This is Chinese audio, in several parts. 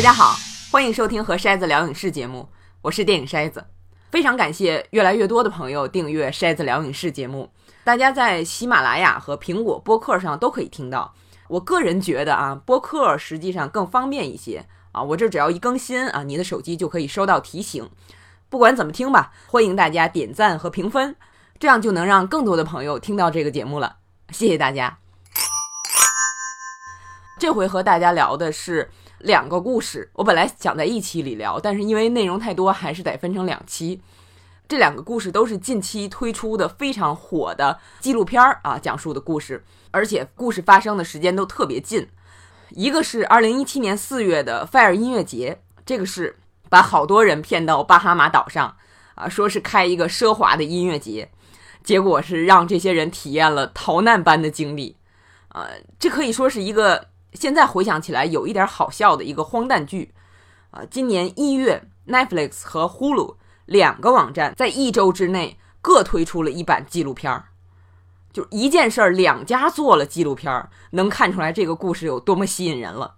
大家好，欢迎收听和筛子聊影视节目，我是电影筛子。非常感谢越来越多的朋友订阅筛子聊影视节目，大家在喜马拉雅和苹果播客上都可以听到。我个人觉得啊，播客实际上更方便一些啊，我这只要一更新啊，你的手机就可以收到提醒。不管怎么听吧，欢迎大家点赞和评分，这样就能让更多的朋友听到这个节目了。谢谢大家。这回和大家聊的是两个故事，我本来想在一期里聊，但是因为内容太多，还是得分成两期。这两个故事都是近期推出的非常火的纪录片儿啊，讲述的故事，而且故事发生的时间都特别近。一个是二零一七年四月的 Fire 音乐节，这个是把好多人骗到巴哈马岛上啊，说是开一个奢华的音乐节，结果是让这些人体验了逃难般的经历。呃，这可以说是一个。现在回想起来，有一点好笑的一个荒诞剧，啊，今年一月，Netflix 和 Hulu 两个网站在一周之内各推出了一版纪录片儿，就一件事儿，两家做了纪录片儿，能看出来这个故事有多么吸引人了。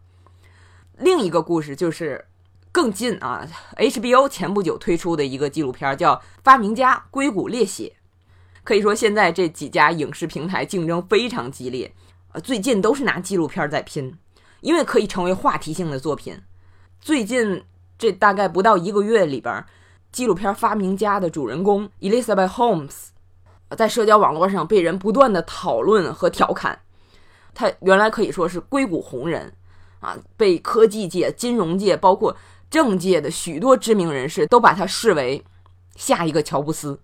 另一个故事就是更近啊，HBO 前不久推出的一个纪录片叫《发明家：硅谷猎血》，可以说现在这几家影视平台竞争非常激烈。呃，最近都是拿纪录片在拼，因为可以成为话题性的作品。最近这大概不到一个月里边，纪录片《发明家》的主人公 Elizabeth Holmes，在社交网络上被人不断的讨论和调侃。他原来可以说是硅谷红人啊，被科技界、金融界，包括政界的许多知名人士都把他视为下一个乔布斯。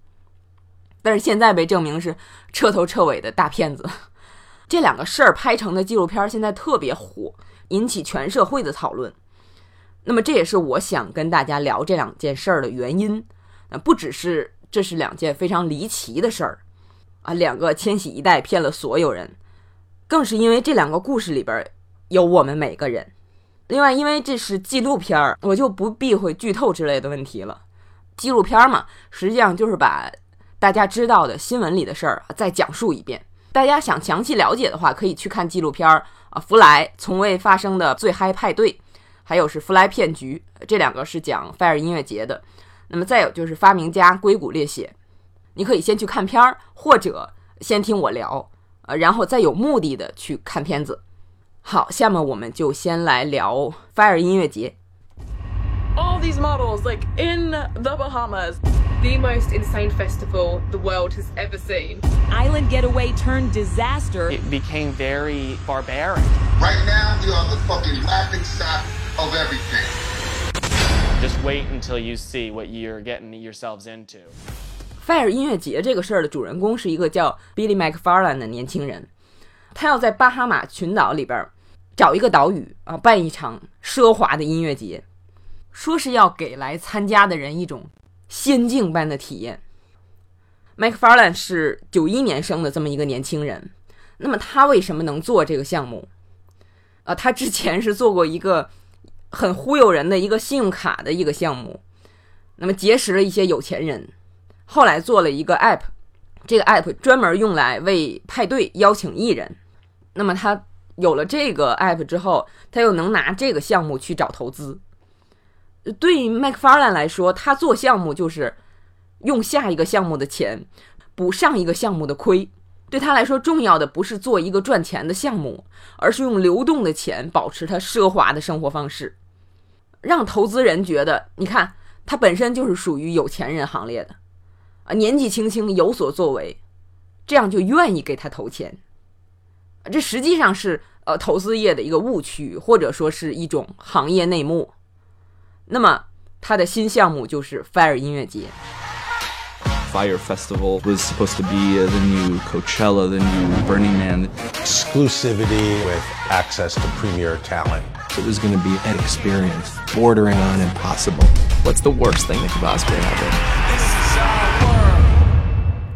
但是现在被证明是彻头彻尾的大骗子。这两个事儿拍成的纪录片现在特别火，引起全社会的讨论。那么这也是我想跟大家聊这两件事儿的原因。呃，不只是这是两件非常离奇的事儿啊，两个千禧一代骗了所有人，更是因为这两个故事里边有我们每个人。另外，因为这是纪录片儿，我就不避讳剧透之类的问题了。纪录片嘛，实际上就是把大家知道的新闻里的事儿再讲述一遍。大家想详细了解的话，可以去看纪录片儿啊，《弗莱从未发生的最嗨派对》，还有是《弗莱骗局》，这两个是讲 Fire 音乐节的。那么再有就是《发明家：硅谷猎血》，你可以先去看片儿，或者先听我聊，呃，然后再有目的的去看片子。好，下面我们就先来聊 Fire 音乐节。All these models, like in the Bahamas. the most insane festival the world has ever seen. Island getaway turned disaster. It became very barbaric. Right now, we're on the fucking laughing stock of everything. Just wait until you see what you're getting yourselves into. Fire 音乐节这个事儿的主人公是一个叫 Billy McFarland 的年轻人，他要在巴哈马群岛里边找一个岛屿啊，办一场奢华的音乐节， 说是要给来参加的人一种仙境般的体验。McFarland 是九一年生的这么一个年轻人，那么他为什么能做这个项目？啊，他之前是做过一个很忽悠人的一个信用卡的一个项目，那么结识了一些有钱人，后来做了一个 App，这个 App 专门用来为派对邀请艺人。那么他有了这个 App 之后，他又能拿这个项目去找投资。对于麦克法兰来说，他做项目就是用下一个项目的钱补上一个项目的亏。对他来说，重要的不是做一个赚钱的项目，而是用流动的钱保持他奢华的生活方式，让投资人觉得，你看他本身就是属于有钱人行列的啊，年纪轻轻有所作为，这样就愿意给他投钱。这实际上是呃投资业的一个误区，或者说是一种行业内幕。那么，他的新项目就是 Fire 音乐节。Fire Festival was supposed to be the new Coachella, the new Burning Man. Exclusivity with access to premier talent. It was going to be an experience bordering on impossible. What's the worst thing that could possibly happen?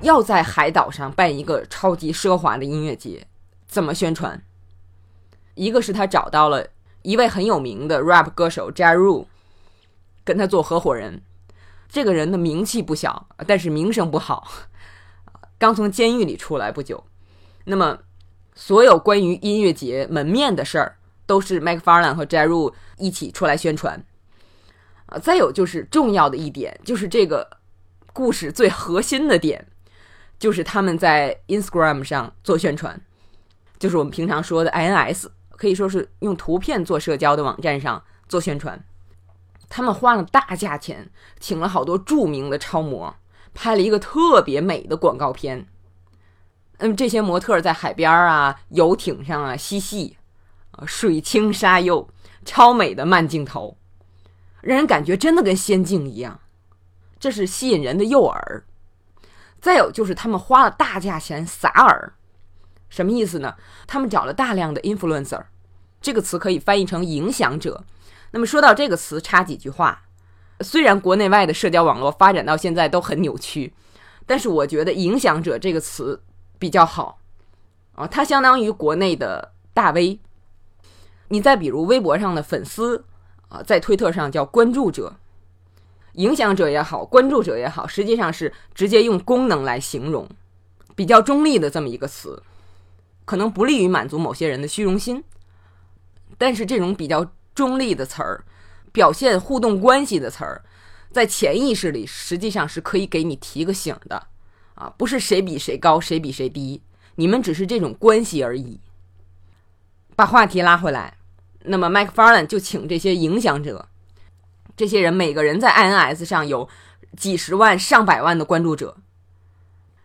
要在海岛上办一个超级奢华的音乐节，怎么宣传？一个是他找到了一位很有名的 rap 歌手 Ja Rule。跟他做合伙人，这个人的名气不小，但是名声不好，刚从监狱里出来不久。那么，所有关于音乐节门面的事儿，都是 McFarlane 和 j e r u 一起出来宣传。啊，再有就是重要的一点，就是这个故事最核心的点，就是他们在 Instagram 上做宣传，就是我们平常说的 INS，可以说是用图片做社交的网站上做宣传。他们花了大价钱，请了好多著名的超模，拍了一个特别美的广告片。嗯，这些模特在海边啊、游艇上啊嬉戏，啊，水清沙幼，超美的慢镜头，让人感觉真的跟仙境一样。这是吸引人的诱饵。再有就是他们花了大价钱撒饵，什么意思呢？他们找了大量的 influencer，这个词可以翻译成影响者。那么说到这个词，插几句话。虽然国内外的社交网络发展到现在都很扭曲，但是我觉得“影响者”这个词比较好啊，它相当于国内的大 V。你再比如微博上的粉丝啊，在推特上叫关注者，影响者也好，关注者也好，实际上是直接用功能来形容，比较中立的这么一个词，可能不利于满足某些人的虚荣心，但是这种比较。中立的词儿，表现互动关系的词儿，在潜意识里实际上是可以给你提个醒的，啊，不是谁比谁高，谁比谁低，你们只是这种关系而已。把话题拉回来，那么 McFarlane 就请这些影响者，这些人每个人在 INS 上有几十万、上百万的关注者，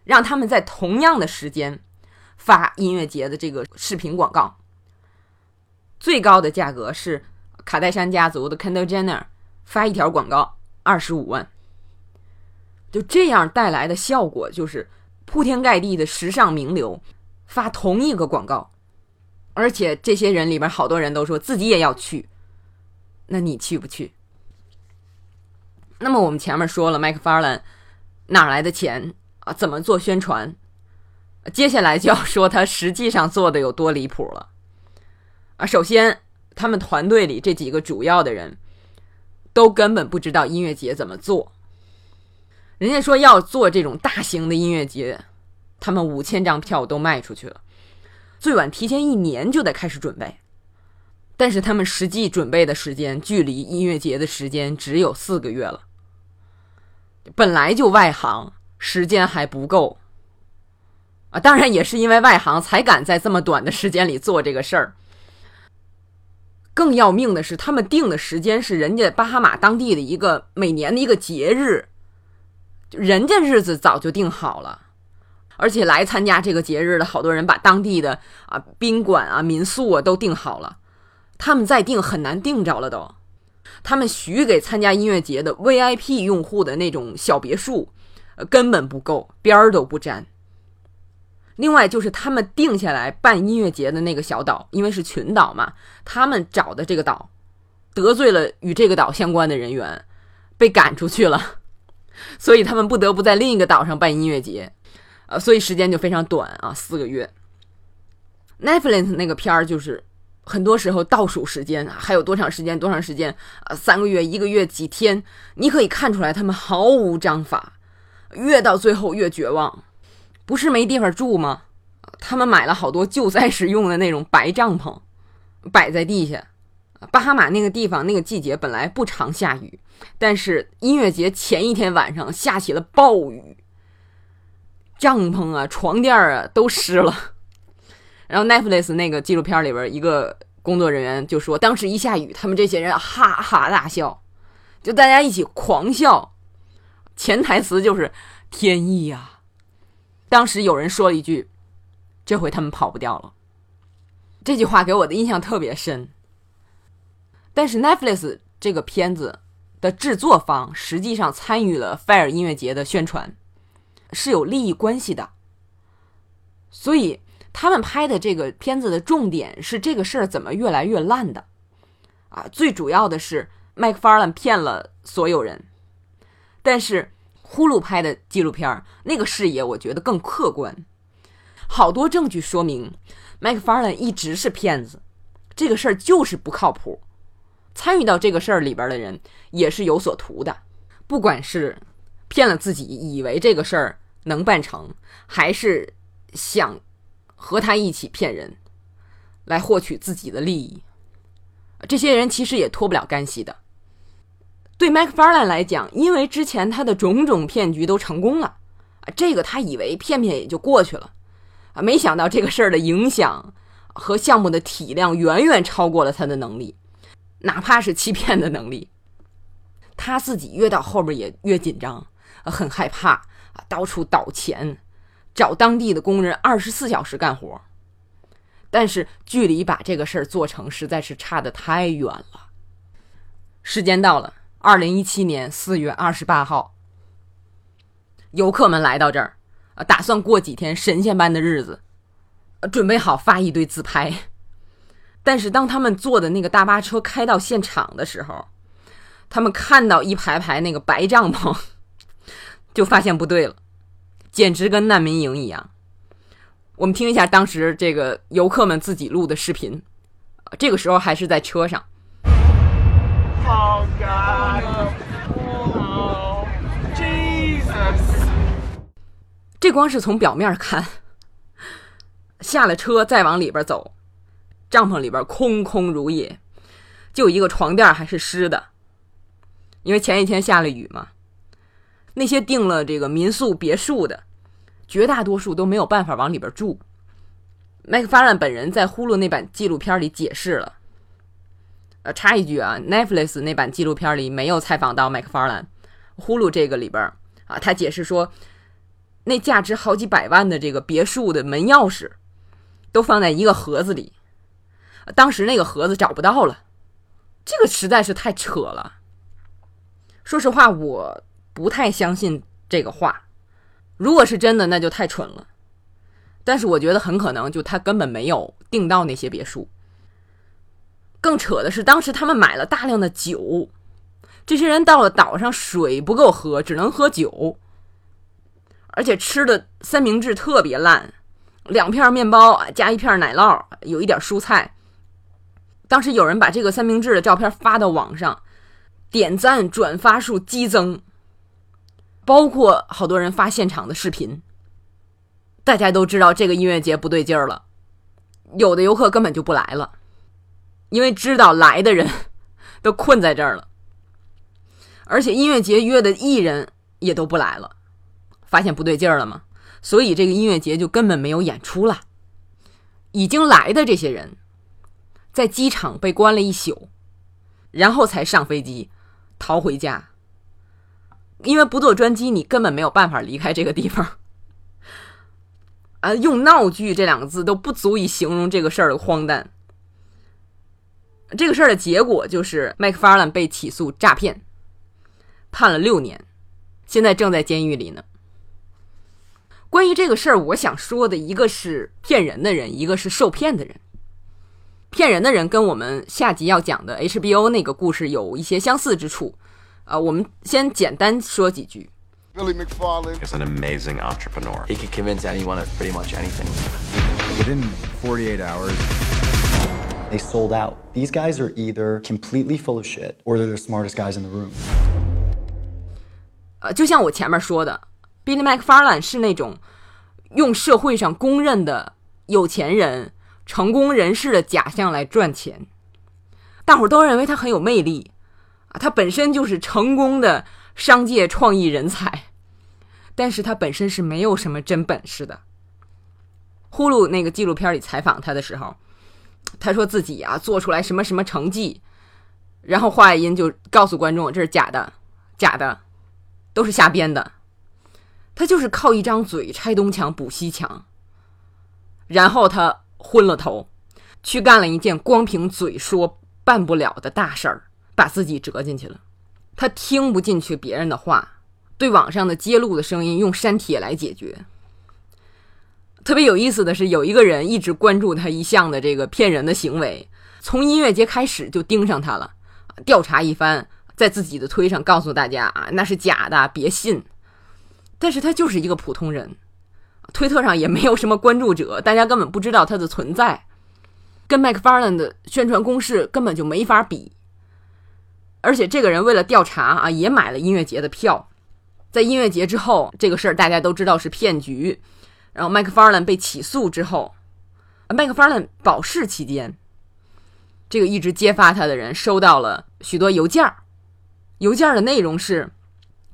让他们在同样的时间发音乐节的这个视频广告，最高的价格是。卡戴珊家族的 Kendall Jenner 发一条广告二十五万，就这样带来的效果就是铺天盖地的时尚名流发同一个广告，而且这些人里边好多人都说自己也要去，那你去不去？那么我们前面说了 m c f a r l a n 哪来的钱啊？怎么做宣传？接下来就要说他实际上做的有多离谱了啊！首先。他们团队里这几个主要的人，都根本不知道音乐节怎么做。人家说要做这种大型的音乐节，他们五千张票都卖出去了，最晚提前一年就得开始准备。但是他们实际准备的时间，距离音乐节的时间只有四个月了。本来就外行，时间还不够啊！当然也是因为外行，才敢在这么短的时间里做这个事儿。更要命的是，他们定的时间是人家巴哈马当地的一个每年的一个节日，人家日子早就定好了，而且来参加这个节日的好多人把当地的啊宾馆啊民宿啊都订好了，他们再订很难订着了都，他们许给参加音乐节的 VIP 用户的那种小别墅，根本不够，边儿都不沾。另外就是他们定下来办音乐节的那个小岛，因为是群岛嘛，他们找的这个岛得罪了与这个岛相关的人员，被赶出去了，所以他们不得不在另一个岛上办音乐节，呃，所以时间就非常短啊，四个月。Netflix 那个片儿就是很多时候倒数时间还有多长时间？多长时间？呃，三个月、一个月、几天？你可以看出来他们毫无章法，越到最后越绝望。不是没地方住吗？他们买了好多救灾时用的那种白帐篷，摆在地下。巴哈马那个地方那个季节本来不常下雨，但是音乐节前一天晚上下起了暴雨，帐篷啊、床垫啊都湿了。然后 Netflix 那个纪录片里边，一个工作人员就说，当时一下雨，他们这些人哈哈大笑，就大家一起狂笑。潜台词就是天意呀。当时有人说了一句：“这回他们跑不掉了。”这句话给我的印象特别深。但是 Netflix 这个片子的制作方实际上参与了 Fire 音乐节的宣传，是有利益关系的。所以他们拍的这个片子的重点是这个事儿怎么越来越烂的。啊，最主要的是麦克法兰骗了所有人，但是。呼噜拍的纪录片那个视野我觉得更客观，好多证据说明麦克法兰一直是骗子，这个事儿就是不靠谱。参与到这个事儿里边的人也是有所图的，不管是骗了自己以为这个事儿能办成，还是想和他一起骗人来获取自己的利益，这些人其实也脱不了干系的。对麦克法兰来讲，因为之前他的种种骗局都成功了，啊，这个他以为骗骗也就过去了，啊，没想到这个事儿的影响和项目的体量远远超过了他的能力，哪怕是欺骗的能力。他自己越到后边也越紧张，很害怕啊，到处倒钱，找当地的工人二十四小时干活，但是距离把这个事儿做成实在是差得太远了。时间到了。二零一七年四月二十八号，游客们来到这儿，打算过几天神仙般的日子，准备好发一堆自拍。但是当他们坐的那个大巴车开到现场的时候，他们看到一排排那个白帐篷，就发现不对了，简直跟难民营一样。我们听一下当时这个游客们自己录的视频，这个时候还是在车上。Oh god，jesus 这光是从表面看，下了车再往里边走，帐篷里边空空如也，就一个床垫还是湿的，因为前一天下了雨嘛。那些订了这个民宿别墅的，绝大多数都没有办法往里边住。麦克法兰本人在呼噜那版纪录片里解释了。呃，插一句啊，Netflix 那版纪录片里没有采访到麦克法兰，呼噜这个里边啊，他解释说，那价值好几百万的这个别墅的门钥匙，都放在一个盒子里，当时那个盒子找不到了，这个实在是太扯了。说实话，我不太相信这个话，如果是真的，那就太蠢了。但是我觉得很可能就他根本没有订到那些别墅。更扯的是，当时他们买了大量的酒，这些人到了岛上，水不够喝，只能喝酒，而且吃的三明治特别烂，两片面包加一片奶酪，有一点蔬菜。当时有人把这个三明治的照片发到网上，点赞转发数激增，包括好多人发现场的视频。大家都知道这个音乐节不对劲儿了，有的游客根本就不来了。因为知道来的人 都困在这儿了，而且音乐节约的艺人也都不来了，发现不对劲儿了吗？所以这个音乐节就根本没有演出了。已经来的这些人，在机场被关了一宿，然后才上飞机逃回家。因为不坐专机，你根本没有办法离开这个地方。啊，用闹剧这两个字都不足以形容这个事儿的荒诞。这个事儿的结果就是麦克法兰被起诉诈骗，判了六年，现在正在监狱里呢。关于这个事儿，我想说的一个是骗人的人，一个是受骗的人。骗人的人跟我们下集要讲的 HBO 那个故事有一些相似之处，呃，我们先简单说几句。Billy McFarland is an amazing entrepreneur. He can convince anyone of pretty much anything. Within 48 hours, they sold out. These guys are either completely full of shit or they're the smartest guys in the room. 呃，就像我前面说的，Billy McFarland 是那种用社会上公认的有钱人、成功人士的假象来赚钱，大伙儿都认为他很有魅力啊，他本身就是成功的商界创意人才，但是他本身是没有什么真本事的。呼噜那个纪录片里采访他的时候，他说自己啊做出来什么什么成绩，然后华音就告诉观众这是假的，假的。都是瞎编的，他就是靠一张嘴拆东墙补西墙，然后他昏了头，去干了一件光凭嘴说办不了的大事儿，把自己折进去了。他听不进去别人的话，对网上的揭露的声音用删帖来解决。特别有意思的是，有一个人一直关注他一项的这个骗人的行为，从音乐节开始就盯上他了，调查一番。在自己的推上告诉大家啊，那是假的，别信。但是他就是一个普通人，推特上也没有什么关注者，大家根本不知道他的存在，跟麦克法兰的宣传攻势根本就没法比。而且这个人为了调查啊，也买了音乐节的票。在音乐节之后，这个事儿大家都知道是骗局。然后麦克法兰被起诉之后，麦克法兰保释期间，这个一直揭发他的人收到了许多邮件儿，邮件的内容是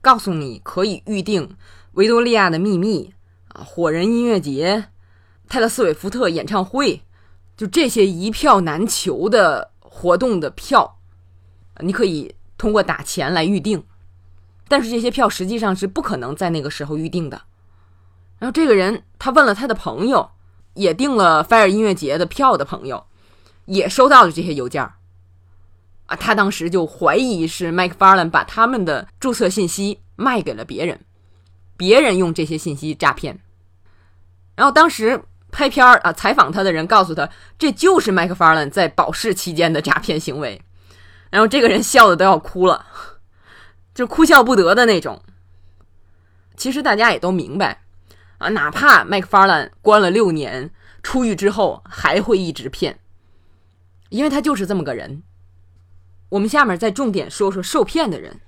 告诉你可以预定维多利亚的秘密啊、火人音乐节、泰勒·斯威夫特演唱会，就这些一票难求的活动的票，你可以通过打钱来预定，但是这些票实际上是不可能在那个时候预定的。然后这个人他问了他的朋友，也订了 Fire 音乐节的票的朋友。也收到了这些邮件儿啊，他当时就怀疑是麦克法兰把他们的注册信息卖给了别人，别人用这些信息诈骗。然后当时拍片儿啊，采访他的人告诉他，这就是麦克法兰在保释期间的诈骗行为。然后这个人笑的都要哭了，就哭笑不得的那种。其实大家也都明白啊，哪怕麦克法兰关了六年，出狱之后还会一直骗。因为他就是这么个人。我们下面再重点说说受骗的人。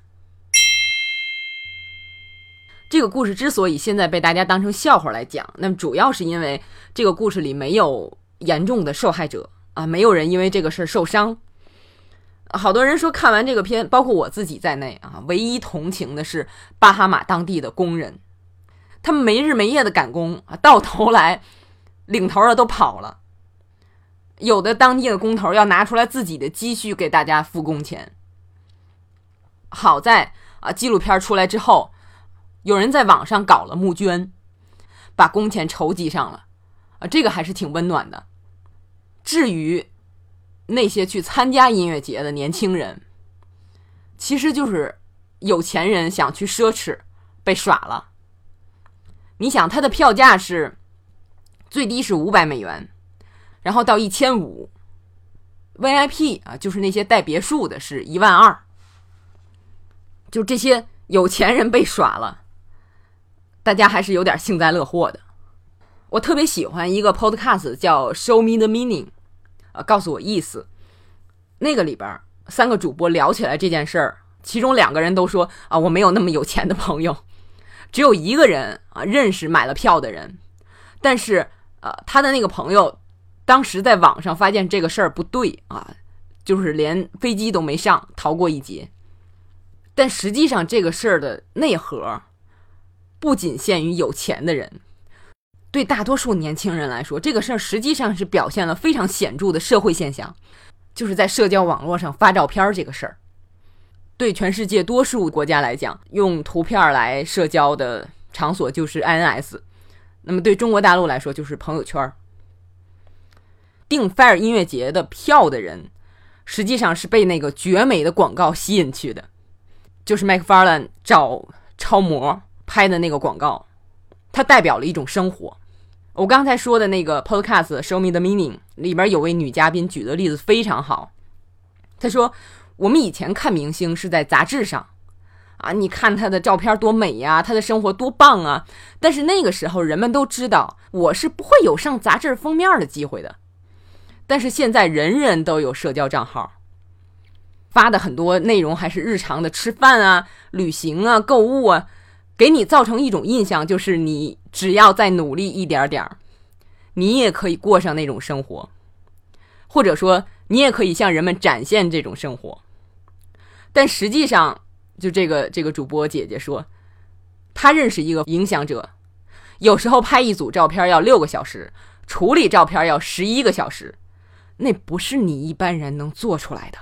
这个故事之所以现在被大家当成笑话来讲，那么主要是因为这个故事里没有严重的受害者啊，没有人因为这个事儿受伤。好多人说看完这个片，包括我自己在内啊，唯一同情的是巴哈马当地的工人，他们没日没夜的赶工啊，到头来领头的都跑了。有的当地的工头要拿出来自己的积蓄给大家付工钱。好在啊，纪录片出来之后，有人在网上搞了募捐，把工钱筹集上了，啊，这个还是挺温暖的。至于那些去参加音乐节的年轻人，其实就是有钱人想去奢侈，被耍了。你想，它的票价是最低是五百美元。然后到一千五，VIP 啊，就是那些带别墅的，是一万二。就这些有钱人被耍了，大家还是有点幸灾乐祸的。我特别喜欢一个 Podcast 叫《Show Me the Meaning》，啊，告诉我意思。那个里边三个主播聊起来这件事儿，其中两个人都说啊，我没有那么有钱的朋友，只有一个人啊认识买了票的人，但是呃，他的那个朋友。当时在网上发现这个事儿不对啊，就是连飞机都没上，逃过一劫。但实际上，这个事儿的内核不仅限于有钱的人，对大多数年轻人来说，这个事儿实际上是表现了非常显著的社会现象，就是在社交网络上发照片这个事儿。对全世界多数国家来讲，用图片来社交的场所就是 INS，那么对中国大陆来说就是朋友圈。订 Fire 音乐节的票的人，实际上是被那个绝美的广告吸引去的，就是麦克法兰找超模拍的那个广告，它代表了一种生活。我刚才说的那个 Podcast Show Me the Meaning 里边有位女嘉宾举的例子非常好，她说：“我们以前看明星是在杂志上，啊，你看他的照片多美呀，他的生活多棒啊，但是那个时候人们都知道我是不会有上杂志封面的机会的。”但是现在人人都有社交账号，发的很多内容还是日常的吃饭啊、旅行啊、购物啊，给你造成一种印象，就是你只要再努力一点点，你也可以过上那种生活，或者说你也可以向人们展现这种生活。但实际上，就这个这个主播姐姐说，她认识一个影响者，有时候拍一组照片要六个小时，处理照片要十一个小时。那不是你一般人能做出来的。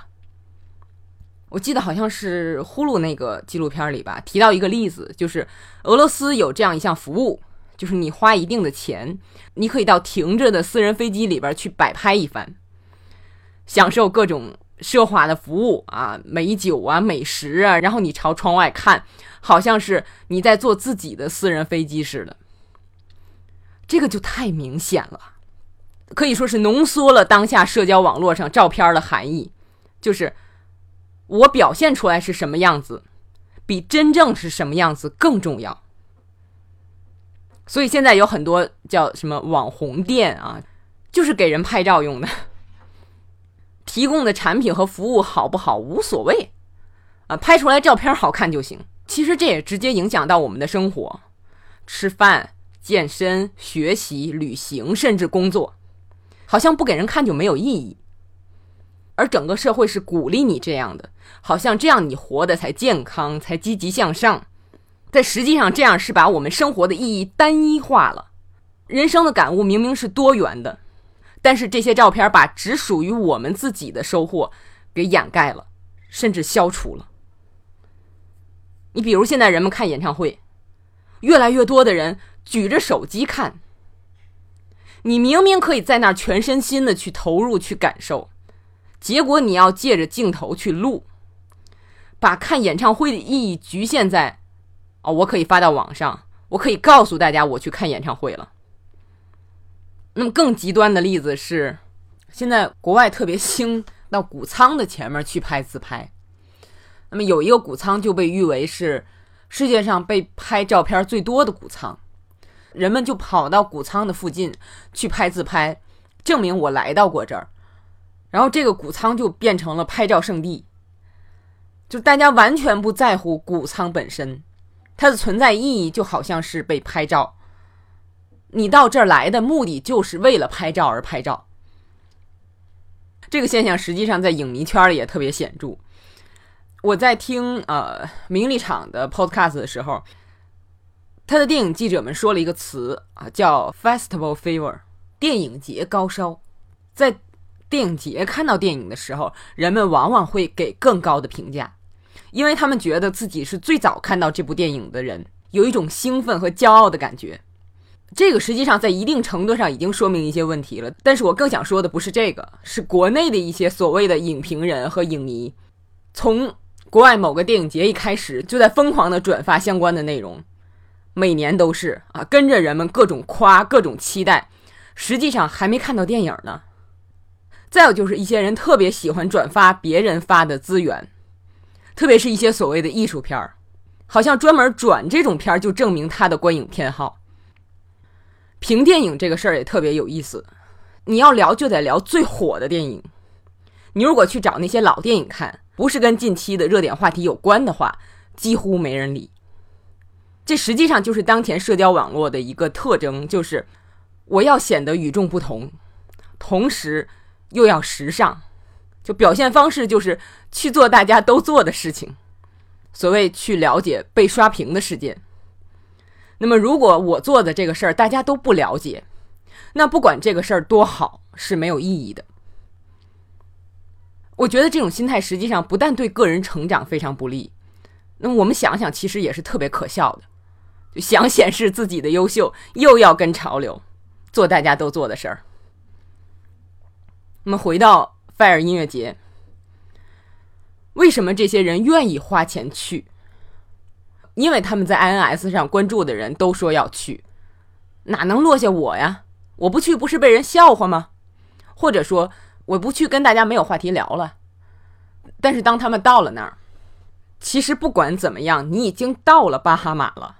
我记得好像是呼噜那个纪录片里吧，提到一个例子，就是俄罗斯有这样一项服务，就是你花一定的钱，你可以到停着的私人飞机里边去摆拍一番，享受各种奢华的服务啊，美酒啊，美食啊，然后你朝窗外看，好像是你在坐自己的私人飞机似的。这个就太明显了。可以说是浓缩了当下社交网络上照片的含义，就是我表现出来是什么样子，比真正是什么样子更重要。所以现在有很多叫什么网红店啊，就是给人拍照用的，提供的产品和服务好不好无所谓，啊，拍出来照片好看就行。其实这也直接影响到我们的生活，吃饭、健身、学习、旅行，甚至工作。好像不给人看就没有意义。而整个社会是鼓励你这样的，好像这样你活的才健康，才积极向上。但实际上，这样是把我们生活的意义单一化了。人生的感悟明明是多元的，但是这些照片把只属于我们自己的收获给掩盖了，甚至消除了。你比如现在人们看演唱会，越来越多的人举着手机看。你明明可以在那儿全身心的去投入、去感受，结果你要借着镜头去录，把看演唱会的意义局限在，哦，我可以发到网上，我可以告诉大家我去看演唱会了。那么更极端的例子是，现在国外特别兴到谷仓的前面去拍自拍，那么有一个谷仓就被誉为是世界上被拍照片最多的谷仓。人们就跑到谷仓的附近去拍自拍，证明我来到过这儿。然后这个谷仓就变成了拍照圣地，就大家完全不在乎谷仓本身，它的存在意义就好像是被拍照。你到这儿来的目的就是为了拍照而拍照。这个现象实际上在影迷圈里也特别显著。我在听呃名利场的 podcast 的时候。他的电影记者们说了一个词啊，叫 “festival fever”，电影节高烧。在电影节看到电影的时候，人们往往会给更高的评价，因为他们觉得自己是最早看到这部电影的人，有一种兴奋和骄傲的感觉。这个实际上在一定程度上已经说明一些问题了。但是我更想说的不是这个，是国内的一些所谓的影评人和影迷，从国外某个电影节一开始就在疯狂的转发相关的内容。每年都是啊，跟着人们各种夸，各种期待，实际上还没看到电影呢。再有就是一些人特别喜欢转发别人发的资源，特别是一些所谓的艺术片儿，好像专门转这种片儿就证明他的观影偏好。评电影这个事儿也特别有意思，你要聊就得聊最火的电影。你如果去找那些老电影看，不是跟近期的热点话题有关的话，几乎没人理。这实际上就是当前社交网络的一个特征，就是我要显得与众不同，同时又要时尚，就表现方式就是去做大家都做的事情，所谓去了解被刷屏的事件。那么，如果我做的这个事儿大家都不了解，那不管这个事儿多好是没有意义的。我觉得这种心态实际上不但对个人成长非常不利，那么我们想想，其实也是特别可笑的。想显示自己的优秀，又要跟潮流，做大家都做的事儿。那么回到 Fire 音乐节，为什么这些人愿意花钱去？因为他们在 INS 上关注的人都说要去，哪能落下我呀？我不去不是被人笑话吗？或者说我不去跟大家没有话题聊了？但是当他们到了那儿，其实不管怎么样，你已经到了巴哈马了。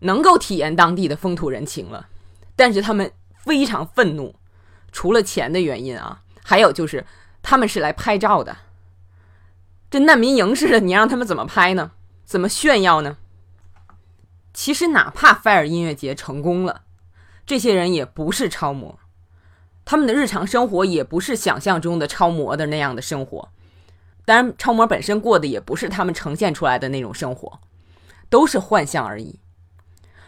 能够体验当地的风土人情了，但是他们非常愤怒，除了钱的原因啊，还有就是他们是来拍照的。这难民营似的，你让他们怎么拍呢？怎么炫耀呢？其实哪怕 Fire 音乐节成功了，这些人也不是超模，他们的日常生活也不是想象中的超模的那样的生活。当然，超模本身过的也不是他们呈现出来的那种生活，都是幻象而已。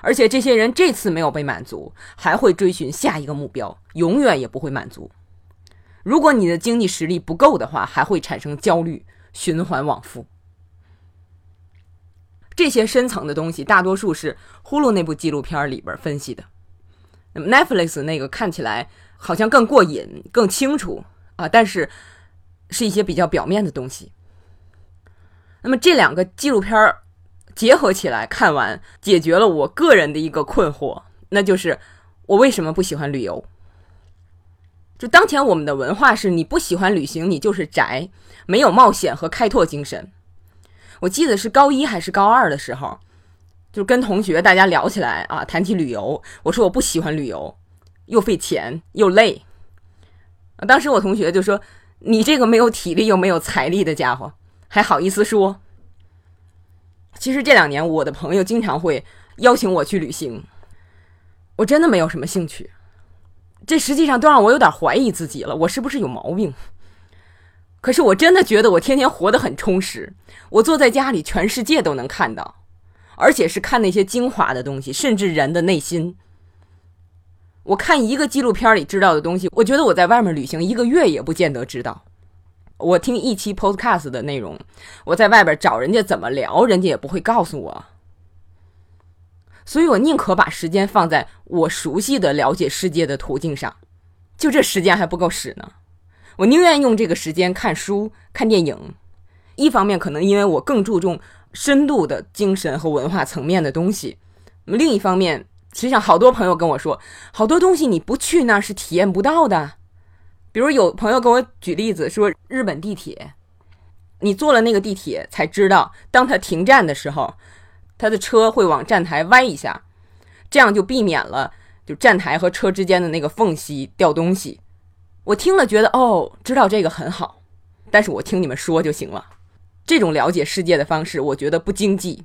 而且这些人这次没有被满足，还会追寻下一个目标，永远也不会满足。如果你的经济实力不够的话，还会产生焦虑，循环往复。这些深层的东西，大多数是呼噜那部纪录片里边分析的。那么 Netflix 那个看起来好像更过瘾、更清楚啊，但是是一些比较表面的东西。那么这两个纪录片。结合起来看完，解决了我个人的一个困惑，那就是我为什么不喜欢旅游？就当前我们的文化是，你不喜欢旅行，你就是宅，没有冒险和开拓精神。我记得是高一还是高二的时候，就跟同学大家聊起来啊，谈起旅游，我说我不喜欢旅游，又费钱又累。当时我同学就说：“你这个没有体力又没有财力的家伙，还好意思说？”其实这两年，我的朋友经常会邀请我去旅行，我真的没有什么兴趣。这实际上都让我有点怀疑自己了，我是不是有毛病？可是我真的觉得我天天活得很充实。我坐在家里，全世界都能看到，而且是看那些精华的东西，甚至人的内心。我看一个纪录片里知道的东西，我觉得我在外面旅行一个月也不见得知道。我听一期 Podcast 的内容，我在外边找人家怎么聊，人家也不会告诉我。所以我宁可把时间放在我熟悉的了解世界的途径上，就这时间还不够使呢。我宁愿用这个时间看书、看电影。一方面可能因为我更注重深度的精神和文化层面的东西，另一方面，实际上好多朋友跟我说，好多东西你不去那是体验不到的。比如有朋友跟我举例子说，日本地铁，你坐了那个地铁才知道，当它停站的时候。他的车会往站台歪一下，这样就避免了就站台和车之间的那个缝隙掉东西。我听了觉得哦，知道这个很好，但是我听你们说就行了。这种了解世界的方式，我觉得不经济，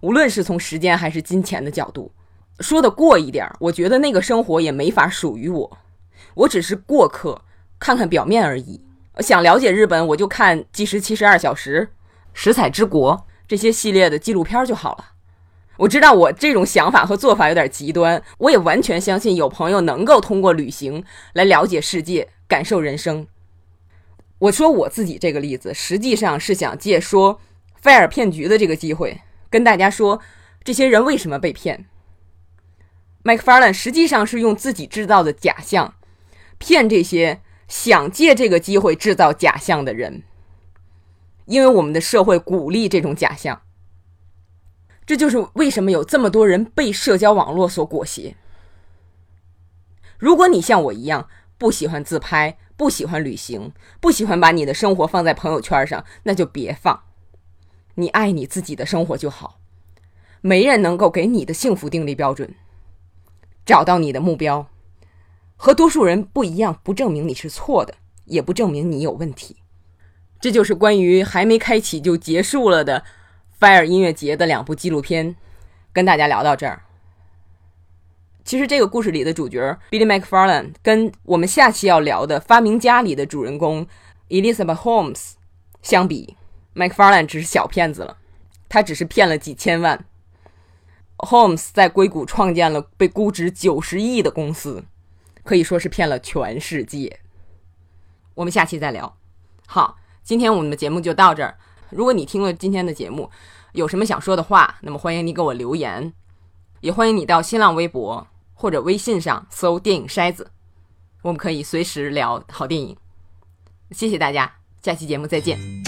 无论是从时间还是金钱的角度。说的过一点，我觉得那个生活也没法属于我，我只是过客，看看表面而已。想了解日本，我就看《计时七十二小时》《食彩之国》。这些系列的纪录片就好了。我知道我这种想法和做法有点极端，我也完全相信有朋友能够通过旅行来了解世界、感受人生。我说我自己这个例子，实际上是想借说菲尔骗局的这个机会，跟大家说这些人为什么被骗。麦克法兰实际上是用自己制造的假象骗这些想借这个机会制造假象的人。因为我们的社会鼓励这种假象，这就是为什么有这么多人被社交网络所裹挟。如果你像我一样不喜欢自拍，不喜欢旅行，不喜欢把你的生活放在朋友圈上，那就别放。你爱你自己的生活就好。没人能够给你的幸福定立标准。找到你的目标，和多数人不一样，不证明你是错的，也不证明你有问题。这就是关于还没开启就结束了的 Fire 音乐节的两部纪录片，跟大家聊到这儿。其实这个故事里的主角 Billy McFarland 跟我们下期要聊的《发明家》里的主人公 Elizabeth Holmes 相比，McFarland 只是小骗子了，他只是骗了几千万。Holmes 在硅谷创建了被估值九十亿的公司，可以说是骗了全世界。我们下期再聊。好。今天我们的节目就到这儿。如果你听了今天的节目，有什么想说的话，那么欢迎你给我留言，也欢迎你到新浪微博或者微信上搜“电影筛子”，我们可以随时聊好电影。谢谢大家，下期节目再见。